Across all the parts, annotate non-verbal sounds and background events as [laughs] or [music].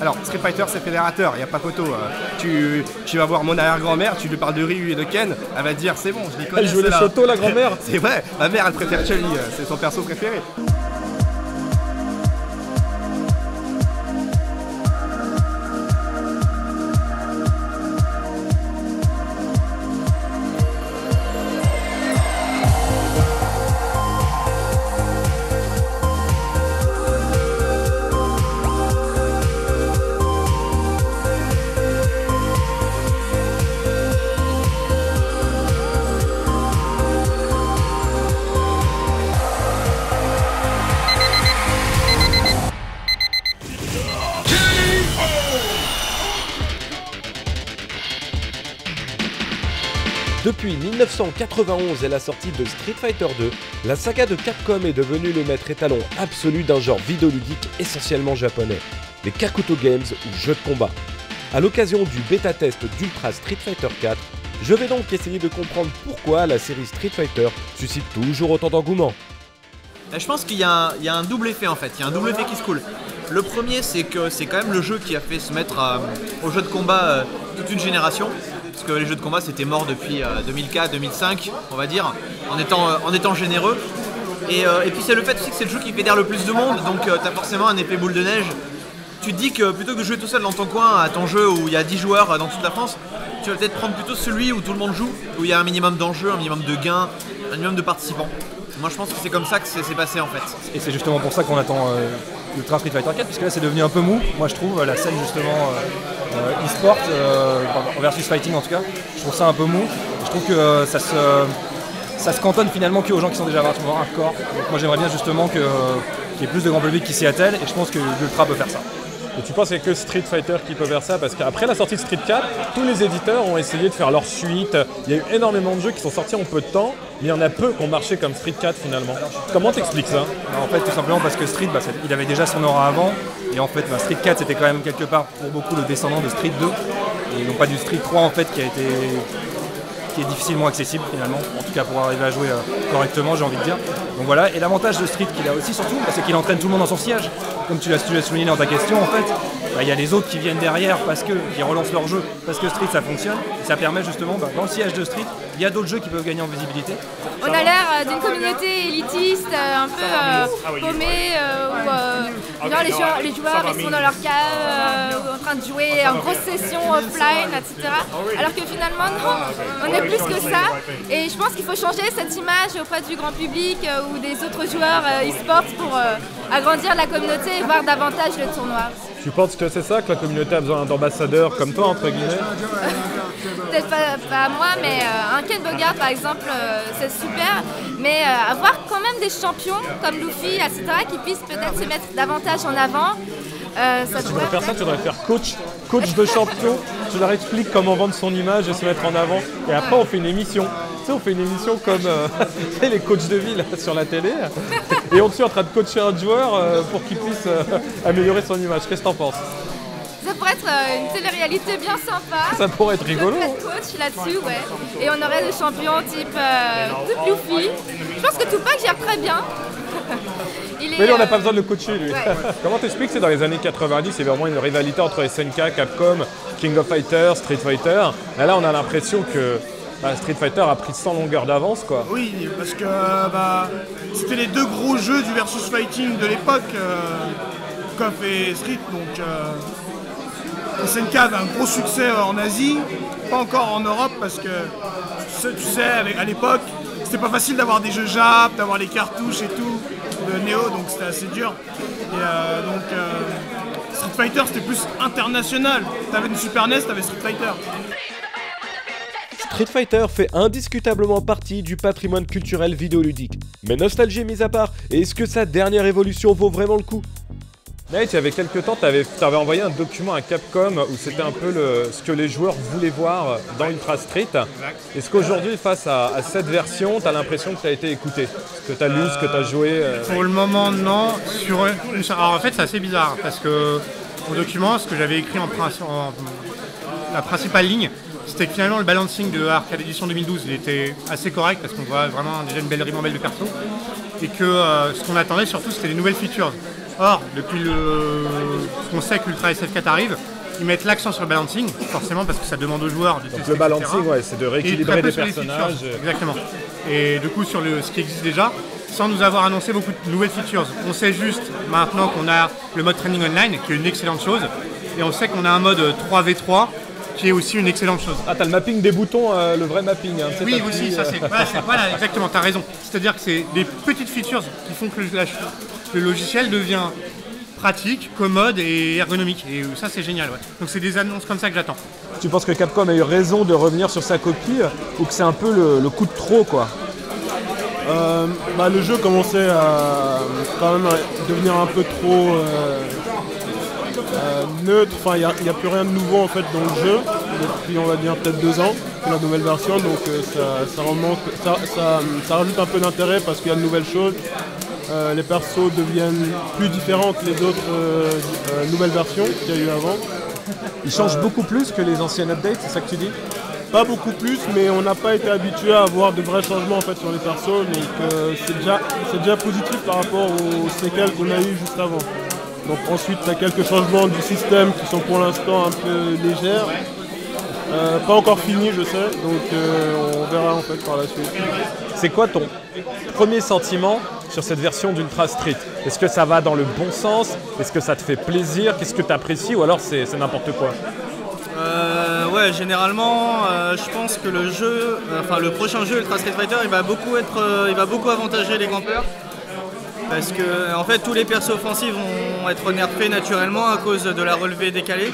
Alors, Street Fighter, c'est fédérateur, il n'y a pas photo. euh. Tu, tu vas voir mon arrière-grand-mère, tu lui parles de Ryu et de Ken, elle va te dire c'est bon, je les connais. Elle joue les photos, la grand-mère [laughs] C'est vrai, ma mère elle préfère Chun-Li, euh, c'est son perso préféré. Depuis 1991 et la sortie de Street Fighter 2, la saga de Capcom est devenue le maître étalon absolu d'un genre vidéoludique essentiellement japonais, les Kakuto Games ou jeux de combat. A l'occasion du bêta-test d'Ultra Street Fighter 4, je vais donc essayer de comprendre pourquoi la série Street Fighter suscite toujours autant d'engouement. Euh, Je pense qu'il y, a un- double effet en fait, il y a un double effet qui se coule. Le premier c'est que c'est quand même le jeu qui a fait se mettre au jeu de combat euh, toute une génération. Parce que les jeux de combat c'était mort depuis 2004-2005 on va dire, en étant, euh, en étant généreux. Et, euh, et puis c'est le fait aussi que c'est le jeu qui fédère le plus de monde, donc tu as forcément un effet boule de neige. Tu te dis que plutôt que de jouer tout seul dans ton coin à ton jeu où il y a 10 joueurs euh, dans toute la France, tu vas peut-être prendre plutôt celui où tout le monde joue, où il y a un minimum d'enjeux, un minimum de gains, un minimum de participants. Moi je pense que c'est comme ça que c'est passé en fait. Et c'est justement pour ça qu'on attend euh, Ultra Street Fighter 4, puisque là c'est devenu un peu mou, moi je trouve, la scène justement euh, euh, e-sport, euh, versus fighting en tout cas, je trouve ça un peu mou. Je trouve que euh, ça se, ça se cantonne finalement qu'aux gens qui sont déjà vachement hardcore. Donc moi j'aimerais bien justement que, euh, qu'il y ait plus de grand public qui s'y attelle, et je pense que l'Ultra peut faire ça. Et tu penses qu'il n'y a que Street Fighter qui peut faire ça? Parce qu'après la sortie de Street 4, tous les éditeurs ont essayé de faire leur suite. Il y a eu énormément de jeux qui sont sortis en peu de temps, mais il y en a peu qui ont marché comme Street 4 finalement. Comment t'expliques ça? Bah, en fait, tout simplement parce que Street, bah, il avait déjà son aura avant. Et en fait, bah, Street 4, c'était quand même quelque part pour beaucoup le descendant de Street 2. Et non pas du Street 3 en fait qui a été qui est difficilement accessible finalement, en tout cas pour arriver à jouer euh, correctement j'ai envie de dire. Donc voilà, et l'avantage de Street qu'il a aussi surtout, c'est qu'il entraîne tout le monde dans son siège. Comme tu l'as souligné dans ta question en fait, il y a les autres qui viennent derrière parce que qui relancent leur jeu, parce que Street ça fonctionne, et ça permet justement, dans le siège de Street, il y a d'autres jeux qui peuvent gagner en visibilité. On a l'air euh, d'une communauté élitiste, euh, un peu euh, paumée, euh, où euh, genre les, joueurs, les joueurs ils sont dans leur cave, euh, en train de jouer en grosse session offline, etc. Alors que finalement, non, on est plus que ça. Et je pense qu'il faut changer cette image auprès du grand public euh, ou des autres joueurs euh, e-sports pour euh, agrandir la communauté et voir davantage le tournoi. Tu penses que c'est ça, que la communauté a besoin d'ambassadeurs comme toi, entre guillemets? Peut-être pas, pas moi, mais euh, un Ken Bogard par exemple, euh, c'est super. Mais euh, avoir quand même des champions comme Luffy, etc., qui puissent peut-être se mettre davantage en avant, euh, ça Tu pourrait devrais faire ça, tu devrais faire coach, coach de champion. Tu leur expliques comment vendre son image et se mettre en avant. Et après, on fait une émission. Tu sais, on fait une émission comme euh, [laughs] tu les coachs de ville sur la télé. Et on te suit en train de coacher un joueur euh, pour qu'il puisse euh, améliorer son image. Qu'est-ce que t'en penses? Ça pourrait être euh, une télé-réalité bien sympa. Ça pourrait être rigolo. Je coach là-dessus, ouais. Et on aurait des champions type, euh, Luffy. Je pense que Tupac gère très bien. [laughs] Il est, Mais lui, on n'a euh, pas besoin de le coacher, lui. ouais. [laughs] Comment t'expliques que c'est dans les années 90, il y avait vraiment une rivalité entre SNK, Capcom, King of Fighters, Street Fighter? Et là, on a l'impression que bah, Street Fighter a pris 100 longueurs d'avance, quoi. Oui, parce que bah, c'était les deux gros jeux du versus fighting de l'époque, euh, KOF et Street. Donc euh, SNK avait un gros succès euh, en Asie, pas encore en Europe parce que tu sais, à l'époque, c'était pas facile d'avoir des jeux Jap, d'avoir les cartouches et tout de Neo, donc c'était assez dur. Et euh, donc euh, Street Fighter c'était plus international. T'avais une Super NES, t'avais Street Fighter. Street Fighter fait indiscutablement partie du patrimoine culturel vidéoludique. Mais nostalgie mise à part, est-ce que sa dernière évolution vaut vraiment le coup? Nate, il y avait quelques temps, tu avais, envoyé un document à Capcom où c'était un peu le- ce que les joueurs voulaient voir dans Ultra Street. Est-ce qu'aujourd'hui, face à, à cette version, tu as l'impression que tu as été écouté? Ce que tu as lu, ce que tu as joué euh, Pour le moment, non. Sur une- Alors en fait, c'est assez bizarre parce que au document, ce que j'avais écrit en, princi- en- la principale ligne, c'était que finalement le balancing de Arcade Edition 2012 il était assez correct parce qu'on voit vraiment déjà une belle ribambelle de perso et que euh, ce qu'on attendait surtout c'était les nouvelles features. Or, depuis le... qu'on sait que l'Ultra SF4 arrive, ils mettent l'accent sur le balancing, forcément parce que ça demande aux joueurs de Donc tester, le balancing, etc. ouais, c'est de rééquilibrer des personnages. features, Exactement. Et du coup, sur le, ce qui existe déjà, sans nous avoir annoncé beaucoup de nouvelles features. On sait juste maintenant qu'on a le mode training online, qui est une excellente chose. Et on sait qu'on a un mode 3v3, qui est aussi une excellente chose. Ah, t'as le mapping des boutons, euh, le vrai mapping. Hein, Oui, aussi, ça euh, c'est. Voilà, voilà, exactement, t'as raison. C'est-à-dire que c'est des petites features qui font que la- le logiciel devient pratique, commode et ergonomique. Et ça, c'est génial. ouais. Donc, c'est des annonces comme ça que j'attends. Tu penses que Capcom a eu raison de revenir sur sa copie ou que c'est un peu le, le coup de trop quoi? Euh, bah, le jeu commençait à quand même à devenir un peu trop euh, euh, neutre. Enfin, il n'y a, plus rien de nouveau en fait dans le jeu depuis on va dire peut-être deux ans. La nouvelle version, donc euh, ça, ça remonte, ça, ça- ça rajoute un peu d'intérêt parce qu'il y a de nouvelles choses. Euh, les persos deviennent plus différents que les autres euh, euh, nouvelles versions qu'il y a eu avant. Il change beaucoup plus que les anciennes updates, c'est ça que tu dis? Pas beaucoup plus, mais on n'a pas été habitué à avoir de vrais changements en fait sur les persos, donc c'est déjà, c'est déjà positif par rapport aux séquelles qu'on a eues juste avant. Donc ensuite, tu as quelques changements du système qui sont pour l'instant un peu légères. Euh, pas encore fini, je sais, donc euh, on verra en fait par la suite. C'est quoi ton premier sentiment sur cette version d'Ultra Street? Est-ce que ça va dans le bon sens? Est-ce que ça te fait plaisir? Qu'est-ce que tu apprécies Ou alors c'est n'importe quoi? Euh, ouais, généralement, euh, je pense que le jeu, euh, enfin le prochain jeu Ultra Street Fighter, il va beaucoup être, euh, il va beaucoup avantager les campeurs. Parce que en fait, tous les persos offensifs vont être nerfés naturellement à cause de la relevée décalée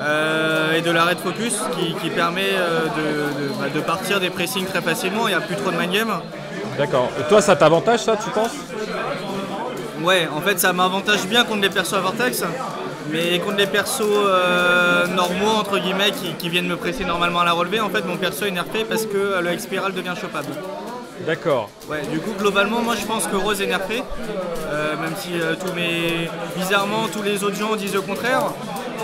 euh, et de l'arrêt de focus qui, qui permet euh, de, de- bah, de partir des pressings très facilement. Il n'y a plus trop de mind game. D'accord. Et toi, ça t'avantage ça, tu penses? Ouais, en fait, ça m'avantage bien contre les persos à Vortex, mais contre les persos euh, normaux, entre guillemets, qui, qui viennent me presser normalement à la relevée, en fait, mon perso est nerfé parce que le X-Spiral devient chopable. D'accord. Ouais, du coup, globalement, moi je pense que Rose est nerfé, euh, même si euh, tous mes. bizarrement, tous les autres gens disent le contraire.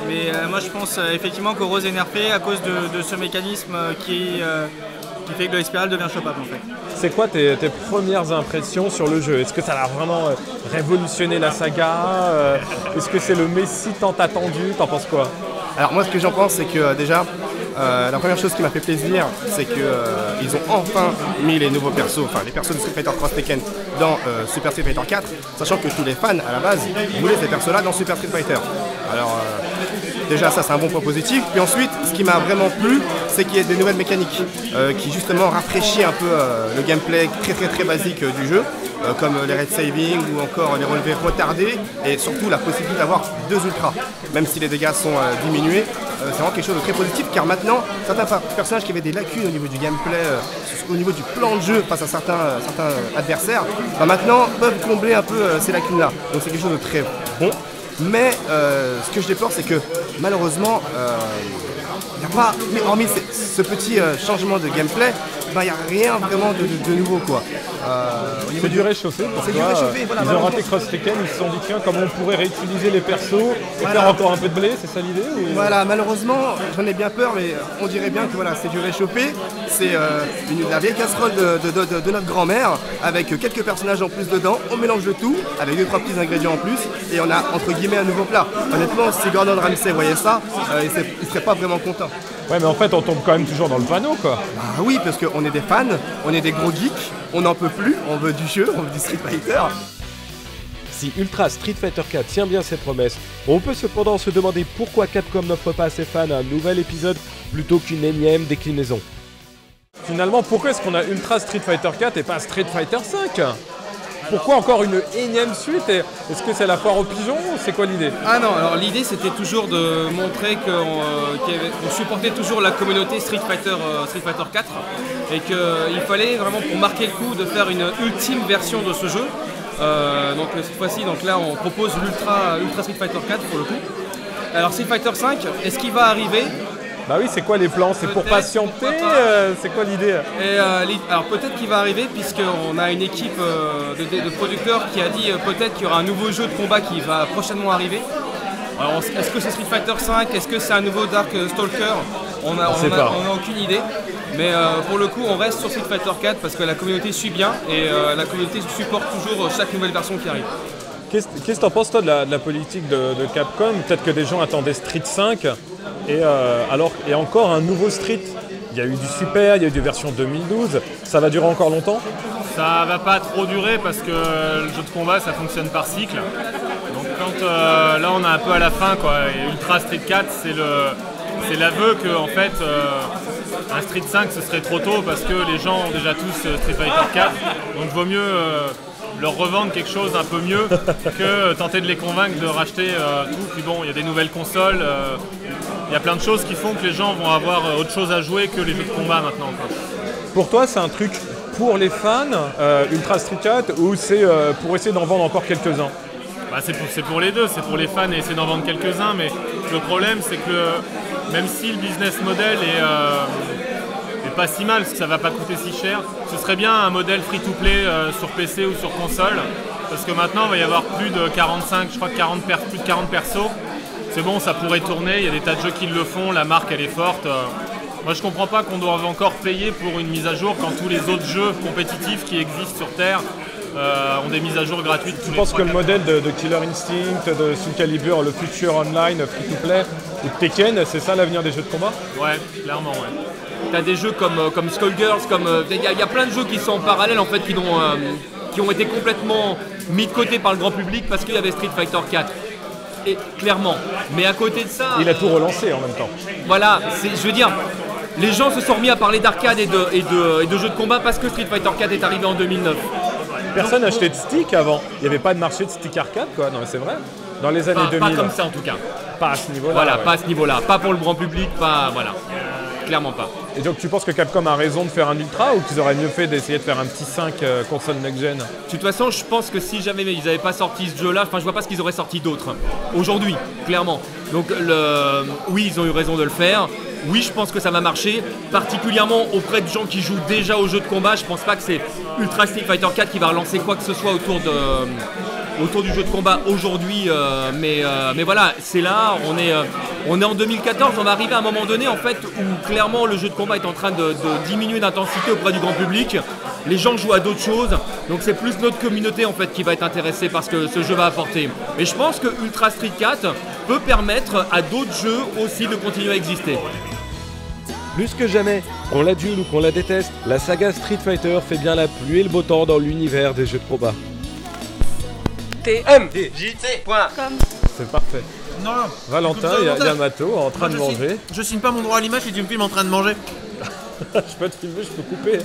Mais euh, moi je pense euh, effectivement que Rose est nerfé à cause de, de ce mécanisme euh, qui, euh, qui fait que le X-Spiral devient chopable en fait. C'est quoi tes, tes premières impressions sur le jeu? Est-ce que ça a vraiment révolutionné la saga Est-ce que c'est le Messi tant attendu? T'en penses quoi? Alors moi ce que j'en pense c'est que déjà euh, la première chose qui m'a fait plaisir c'est que euh, ils ont enfin mis les nouveaux persos, enfin les persos de Street Fighter Cross Tekken dans euh, Super Street Fighter 4, sachant que tous les fans à la base voulaient ces persos là dans Super Street Fighter. Alors euh, déjà ça c'est un bon point positif. Puis ensuite ce qui m'a vraiment plu c'est qu'il y ait des nouvelles mécaniques euh, qui justement rafraîchit un peu euh, le gameplay très très très basique euh, du jeu. comme les red saving ou encore les relevés retardés et surtout la possibilité d'avoir deux ultras même si les dégâts sont diminués c'est vraiment quelque chose de très positif car maintenant certains personnages qui avaient des lacunes au niveau du gameplay au niveau du plan de jeu face à certains, adversaires bah, maintenant peuvent combler un peu ces lacunes là donc c'est quelque chose de très bon mais euh, ce que je déplore c'est que malheureusement euh, n'y a pas, hormis ce, ce petit euh, changement de gameplay, il n'y a rien vraiment de, de- de nouveau quoi. Euh, C'est du réchauffé pour C'est du toi, réchauffé, euh, voilà, Ils ont raté Cross Tekken, ils se sont dit tiens comment on pourrait réutiliser les persos et Voilà. faire encore un peu de blé, c'est ça l'idée ou- Voilà, malheureusement, j'en ai bien peur, mais on dirait bien que voilà, c'est du réchauffé. C'est euh, une- la vieille casserole de, de- de- de notre grand-mère, avec quelques personnages en plus dedans. On mélange le tout, avec deux trois petits ingrédients en plus, et on a entre guillemets un nouveau plat. Honnêtement, si Gordon Ramsay voyait ça, euh, il, serait, il serait pas vraiment content. Ouais mais en fait on tombe quand même toujours dans le panneau quoi. Ah oui, parce qu'on est des fans, on est des gros geeks, on n'en peut plus, on veut du jeu, on veut du Street Fighter. Si Ultra Street Fighter 4 tient bien ses promesses, on peut cependant se demander pourquoi Capcom n'offre pas à ses fans un nouvel épisode plutôt qu'une énième déclinaison. Finalement pourquoi est-ce qu'on a Ultra Street Fighter 4 et pas Street Fighter 5 Pourquoi encore une énième suite Est-ce que c'est la foire aux pigeons c'est quoi l'idée? Ah non, alors l'idée c'était toujours de montrer qu'on euh, supportait toujours la communauté Street Fighter, euh, Street Fighter 4 et qu'il fallait vraiment pour marquer le coup de faire une ultime version de ce jeu. Euh, donc cette fois-ci, là on propose l'Ultra Ultra Street Fighter 4 pour le coup. Alors Street Fighter 5, est-ce qu'il va arriver? Bah oui c'est quoi les plans? C'est pour patienter euh, C'est quoi l'idée? Et, euh, alors peut-être qu'il va arriver puisqu'on a une équipe euh, de, producteurs qui a dit euh, peut-être qu'il y aura un nouveau jeu de combat qui va prochainement arriver. Alors est-ce que c'est Street Fighter 5 Est-ce que c'est un nouveau Dark Stalker? On a, On sait a- pas. on a aucune idée. Mais euh, pour le coup on reste sur Street Fighter 4 parce que la communauté suit bien et euh, la communauté supporte toujours chaque nouvelle version qui arrive. Qu'est-ce qu'est-ce que t'en penses toi de la, de la politique de, de Capcom? Peut-être que des gens attendaient Street 5 et, euh, alors, et encore un nouveau Street. Il y a eu du Super, il y a eu des versions 2012. Ça va durer encore longtemps? Ça va pas trop durer parce que le jeu de combat ça fonctionne par cycle. Donc quand euh, là on est un peu à la fin quoi, et Ultra Street 4 c'est l'aveu que en fait euh, un Street 5 ce serait trop tôt parce que les gens ont déjà tous Street Fighter 4. Donc vaut mieux leur revendre quelque chose un peu mieux [laughs] que tenter de les convaincre de racheter euh, tout. Puis bon, il y a des nouvelles consoles, euh, il y a plein de choses qui font que les gens vont avoir euh, autre chose à jouer que les jeux de combat maintenant. quoi. Pour toi, c'est un truc pour les fans, Ultra Street 4, ou c'est pour essayer d'en vendre encore quelques-uns? Bah, c'est pour, pour les deux, c'est pour les fans et essayer d'en vendre quelques-uns, mais le problème c'est que même si le business model est pas si mal, ça va pas coûter si cher, ce serait bien un modèle free-to-play euh, sur PC ou sur console, parce que maintenant il va y avoir plus de 45, je crois que 40 per- plus de 40 persos. C'est bon, ça pourrait tourner, il y a des tas de jeux qui le font, la marque elle est forte. euh. Moi je comprends pas qu'on doive encore payer pour une mise à jour quand tous les autres jeux compétitifs qui existent sur Terre ont des mises à jour gratuites. Je pense que le modèle de, de Killer Instinct, de Soul Calibur, le futur online, free-to-play, ou de Tekken, c'est ça l'avenir des jeux de combat? Ouais, clairement, ouais. T'as des jeux comme, euh, comme Skullgirls, comme. euh, Il y, a- il y a plein de jeux qui sont en parallèle en fait, qui ont, euh, qui ont été complètement mis de côté par le grand public parce qu'il y avait Street Fighter 4. Et clairement. Mais à côté de ça. Il a tout relancé en même temps. Voilà, je veux dire, les gens se sont remis à parler d'arcade et de, et, de, et de jeux de combat parce que Street Fighter 4 est arrivé en 2009. Personne n'achetait de stick avant. Il n'y avait pas de marché de stick arcade, quoi. Non, mais c'est vrai. Dans les années Pas, 2000. pas comme ça en tout cas. Pas à ce niveau-là. Voilà, ouais. pas à ce niveau-là. Pas pour le grand public, pas. Voilà. Clairement pas. Et donc tu penses que Capcom a raison de faire un Ultra ou qu'ils auraient mieux fait d'essayer de faire un petit 5 euh, console next-gen De toute façon, je pense que si jamais ils n'avaient pas sorti ce jeu-là, enfin, je vois pas ce qu'ils auraient sorti d'autre. Aujourd'hui, clairement. Donc, le... oui, ils ont eu raison de le faire. Oui, je pense que ça va marcher, particulièrement auprès de gens qui jouent déjà aux jeux de combat. Je pense pas que c'est Ultra Street Fighter 4 qui va relancer quoi que ce soit autour de autour du jeu de combat aujourd'hui. euh, mais, euh, mais voilà, c'est là, on est, euh, on est en 2014, on va arriver à un moment donné en fait où clairement le jeu de combat est en train de, de diminuer d'intensité auprès du grand public. Les gens jouent à d'autres choses, donc c'est plus notre communauté en fait qui va être intéressée par ce que ce jeu va apporter. Et je pense que Ultra Street 4 peut permettre à d'autres jeux aussi de continuer à exister. Plus que jamais, qu'on l'adule ou qu'on la déteste, la saga Street Fighter fait bien la pluie et le beau temps dans l'univers des jeux de combat. C'est parfait. Non, non. Valentin Écoute, et Valentin, Yamato en train de manger. Je signe pas mon droit à l'image si tu me filmes en train de manger. [laughs] je peux te filmer, je peux couper.